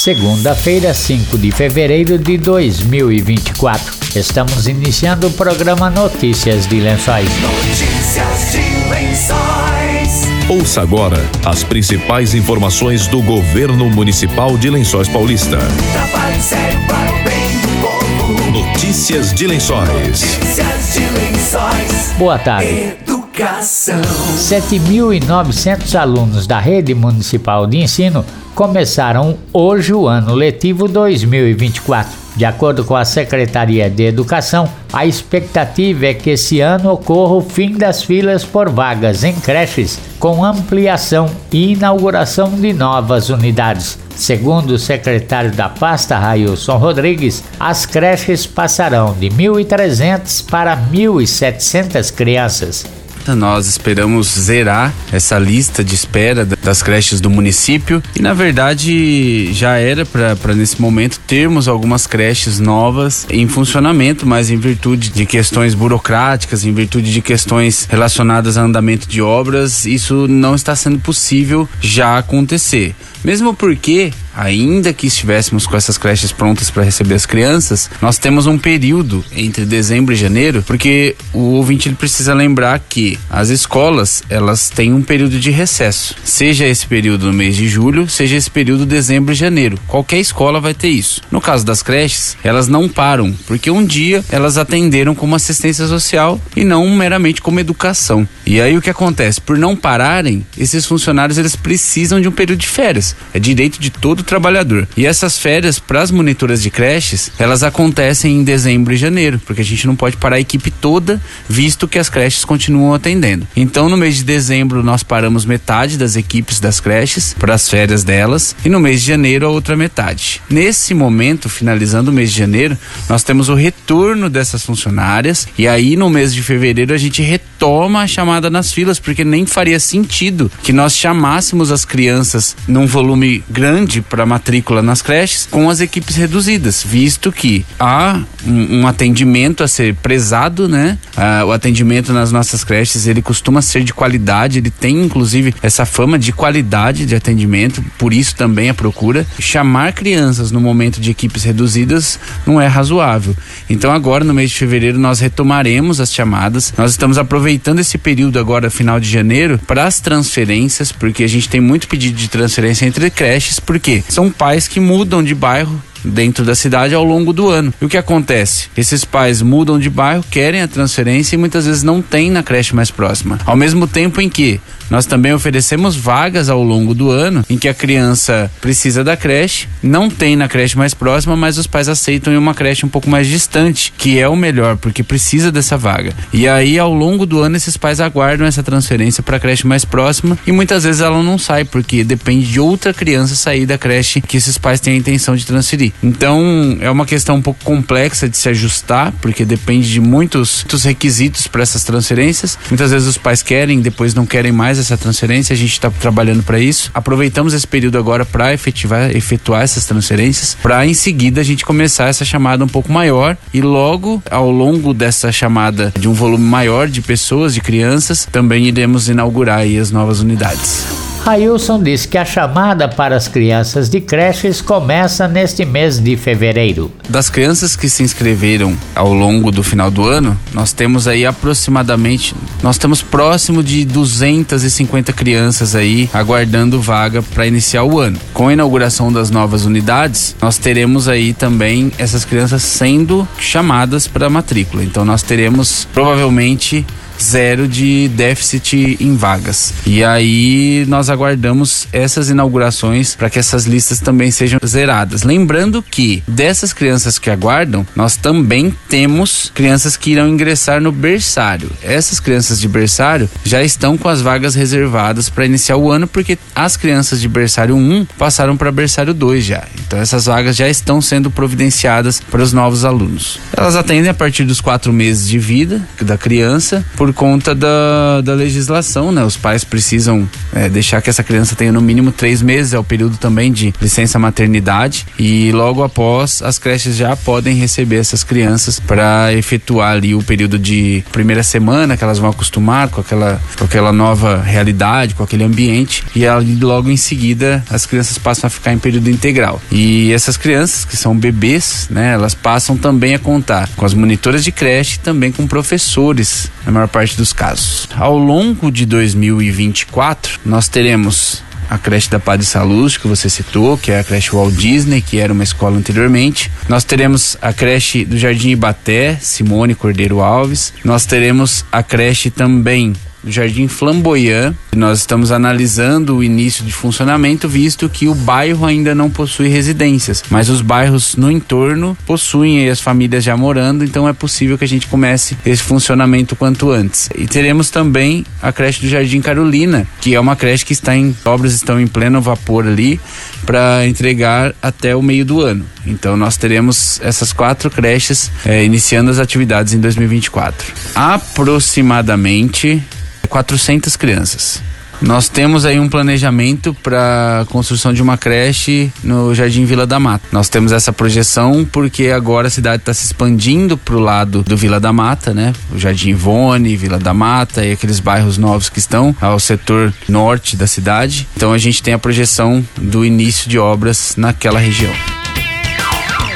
segunda-feira, 5 de fevereiro de 2024. Estamos iniciando o programa Notícias de Lençóis. Notícias de Lençóis. Ouça agora as principais informações do governo municipal de Lençóis Paulista. Trabalho sério para o bem do povo. Notícias de Lençóis. Notícias de Lençóis. Boa tarde. Educação. 7.900 alunos da rede municipal de ensino começaram hoje o ano letivo 2024. De acordo com a Secretaria de Educação, a expectativa é que esse ano ocorra o fim das filas por vagas em creches, com ampliação e inauguração de novas unidades. Segundo o secretário da pasta, Railson Rodrigues, as creches passarão de 1.300 para 1.700 crianças. Nós esperamos zerar essa lista de espera das creches do município e, na verdade, já era para nesse momento termos algumas creches novas em funcionamento, mas em virtude de questões burocráticas, em virtude de questões relacionadas a andamento de obras, isso não está sendo possível já acontecer. Mesmo porque, ainda que estivéssemos com essas creches prontas para receber as crianças, nós temos um período entre dezembro e janeiro, porque o ouvinte ele precisa lembrar que as escolas elas têm um período de recesso, seja esse período no mês de julho, seja esse período dezembro e janeiro. Qualquer escola vai ter isso. No caso das creches, elas não param, porque um dia elas atenderam como assistência social e não meramente como educação. E aí o que acontece? Por não pararem, esses funcionários eles precisam de um período de férias. É direito de todo trabalhador. E essas férias para as monitoras de creches, elas acontecem em dezembro e janeiro, porque a gente não pode parar a equipe toda, visto que as creches continuam atendendo. Então, no mês de dezembro, nós paramos metade das equipes das creches para as férias delas, e no mês de janeiro, a outra metade. Nesse momento, finalizando o mês de janeiro, nós temos o retorno dessas funcionárias, e aí no mês de fevereiro a gente retoma a chamada nas filas, porque nem faria sentido que nós chamássemos as crianças num volume grande para matrícula nas creches com as equipes reduzidas, visto que há um, um atendimento a ser prezado, né? Ah, o atendimento nas nossas creches ele costuma ser de qualidade, ele tem inclusive essa fama de qualidade de atendimento, por isso também a procura. Chamar crianças no momento de equipes reduzidas não é razoável. Então agora no mês de fevereiro nós retomaremos as chamadas. Nós estamos aproveitando esse período agora final de janeiro para as transferências, porque a gente tem muito pedido de transferência entre creches, porque são pais que mudam de bairro dentro da cidade ao longo do ano. E o que acontece? Esses pais mudam de bairro, querem a transferência e muitas vezes não tem na creche mais próxima. Ao mesmo tempo em que nós também oferecemos vagas ao longo do ano em que a criança precisa da creche, não tem na creche mais próxima, mas os pais aceitam em uma creche um pouco mais distante, que é o melhor porque precisa dessa vaga. E aí ao longo do ano esses pais aguardam essa transferência para a creche mais próxima e muitas vezes ela não sai porque depende de outra criança sair da creche que esses pais têm a intenção de transferir. Então é uma questão um pouco complexa de se ajustar porque depende de muitos, muitos requisitos para essas transferências. Muitas vezes os pais querem, depois não querem mais essa transferência, a gente está trabalhando para isso. Aproveitamos esse período agora para efetivar, efetuar essas transferências, para em seguida a gente começar essa chamada um pouco maior e logo ao longo dessa chamada de um volume maior de pessoas, de crianças, também iremos inaugurar aí as novas unidades. Railson disse que a chamada para as crianças de creches começa neste mês de fevereiro. Das crianças que se inscreveram ao longo do final do ano, nós temos aí aproximadamente, nós estamos próximo de 250 crianças aí aguardando vaga para iniciar o ano. Com a inauguração das novas unidades, nós teremos aí também essas crianças sendo chamadas para matrícula. Então nós teremos provavelmente zero de déficit em vagas. E aí nós aguardamos essas inaugurações para que essas listas também sejam zeradas. Lembrando que dessas crianças que aguardam, nós também temos crianças que irão ingressar no berçário. Essas crianças de berçário já estão com as vagas reservadas para iniciar o ano porque as crianças de berçário 1 passaram para berçário 2 já. Então essas vagas já estão sendo providenciadas para os novos alunos. Elas atendem a partir dos quatro meses de vida da criança por por conta da, da legislação, né? Os pais precisam é, deixar que essa criança tenha no mínimo três meses, é o período também de licença maternidade e logo após as creches já podem receber essas crianças para efetuar ali o período de primeira semana que elas vão acostumar com aquela, com aquela nova realidade, com aquele ambiente e ali logo em seguida as crianças passam a ficar em período integral. E essas crianças que são bebês, né, elas passam também a contar com as monitoras de creche e também com professores, na maior parte dos casos. Ao longo de 2024, nós teremos a creche da Padre Salus, que você citou, que é a creche Walt Disney, que era uma escola anteriormente. Nós teremos a creche do Jardim Ibaté, Simone Cordeiro Alves. Nós teremos a creche também do Jardim Flamboyant. Nós estamos analisando o início de funcionamento, visto que o bairro ainda não possui residências, mas os bairros no entorno possuem as famílias já morando, então é possível que a gente comece esse funcionamento quanto antes. E teremos também a creche do Jardim Carolina, que é uma creche que está em obras estão em pleno vapor ali para entregar até o meio do ano. Então nós teremos essas quatro creches eh, iniciando as atividades em 2024. Aproximadamente 400 crianças. Nós temos aí um planejamento para construção de uma creche no Jardim Vila da Mata. Nós temos essa projeção porque agora a cidade está se expandindo para o lado do Vila da Mata, né? O Jardim Ivone, Vila da Mata e aqueles bairros novos que estão ao setor norte da cidade. Então a gente tem a projeção do início de obras naquela região.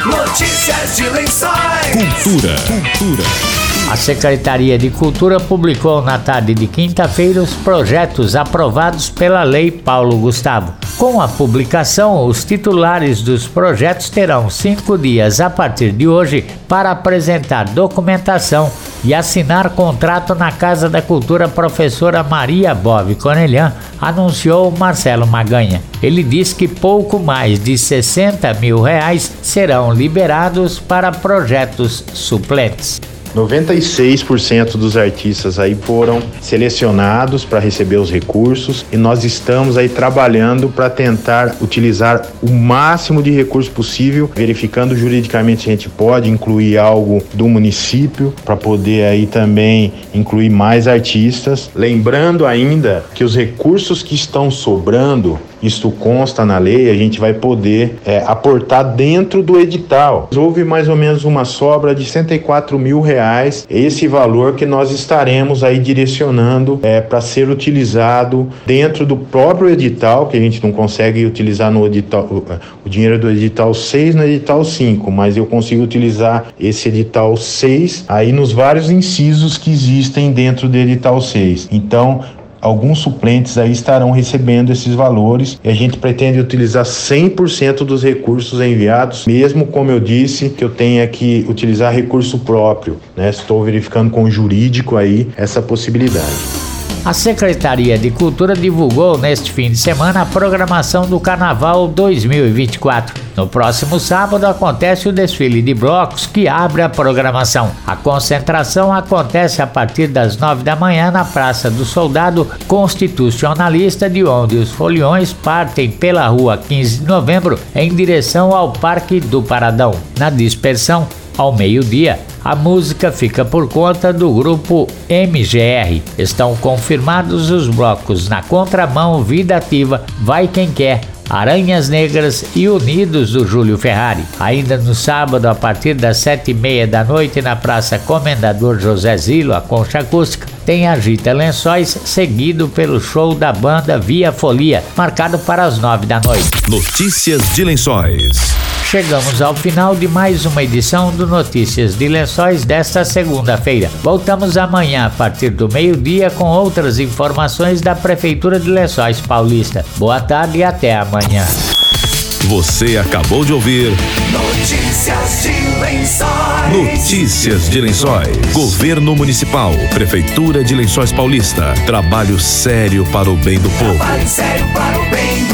Notícias de Lençóis. Cultura, cultura. A Secretaria de Cultura publicou na tarde de quinta-feira os projetos aprovados pela Lei Paulo Gustavo. Com a publicação, os titulares dos projetos terão cinco dias a partir de hoje para apresentar documentação e assinar contrato na Casa da Cultura professora Maria Bove Cornelian, anunciou Marcelo Maganha. Ele diz que pouco mais de 60 mil reais serão liberados para projetos suplentes. 96% dos artistas aí foram selecionados para receber os recursos e nós estamos aí trabalhando para tentar utilizar o máximo de recurso possível, verificando juridicamente se a gente pode incluir algo do município para poder aí também incluir mais artistas. Lembrando ainda que os recursos que estão sobrando isto consta na lei, a gente vai poder é, aportar dentro do edital. Houve mais ou menos uma sobra de 104 mil reais, esse valor que nós estaremos aí direcionando é, para ser utilizado dentro do próprio edital, que a gente não consegue utilizar no edital, o, o dinheiro do edital 6 no edital 5, mas eu consigo utilizar esse edital 6 aí nos vários incisos que existem dentro do edital 6. Então, alguns suplentes aí estarão recebendo esses valores e a gente pretende utilizar 100% dos recursos enviados, mesmo como eu disse que eu tenha que utilizar recurso próprio, né? Estou verificando com o jurídico aí essa possibilidade. A Secretaria de Cultura divulgou neste fim de semana a programação do Carnaval 2024. No próximo sábado acontece o desfile de blocos que abre a programação. A concentração acontece a partir das nove da manhã na Praça do Soldado Constitucionalista, de onde os foliões partem pela rua 15 de novembro em direção ao Parque do Paradão. Na dispersão, ao meio-dia, a música fica por conta do grupo MGR. Estão confirmados os blocos na contramão Vida Ativa, Vai Quem Quer, Aranhas Negras e Unidos do Júlio Ferrari. Ainda no sábado, a partir das sete e meia da noite, na Praça Comendador José Zilo, a Concha Acústica, tem Agita Lençóis, seguido pelo show da banda Via Folia, marcado para as nove da noite. Notícias de Lençóis. Chegamos ao final de mais uma edição do Notícias de Lençóis desta segunda-feira. Voltamos amanhã a partir do meio-dia com outras informações da Prefeitura de Lençóis Paulista. Boa tarde e até amanhã. Você acabou de ouvir Notícias de Lençóis. Notícias de Lençóis. Governo Municipal, Prefeitura de Lençóis Paulista. Trabalho sério para o bem do povo. Trabalho sério para o bem do povo.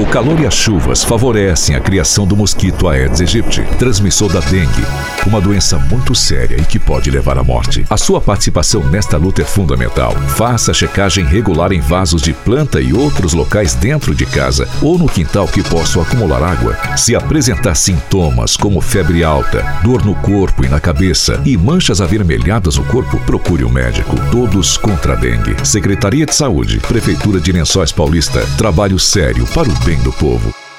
O calor e as chuvas favorecem a criação do mosquito Aedes aegypti, transmissor da dengue, uma doença muito séria e que pode levar à morte. A sua participação nesta luta é fundamental. Faça checagem regular em vasos de planta e outros locais dentro de casa ou no quintal que possam acumular água. Se apresentar sintomas como febre alta, dor no corpo e na cabeça e manchas avermelhadas no corpo, procure um médico. Todos contra a dengue. Secretaria de Saúde, Prefeitura de Lençóis Paulista. Trabalho sério para o do povo.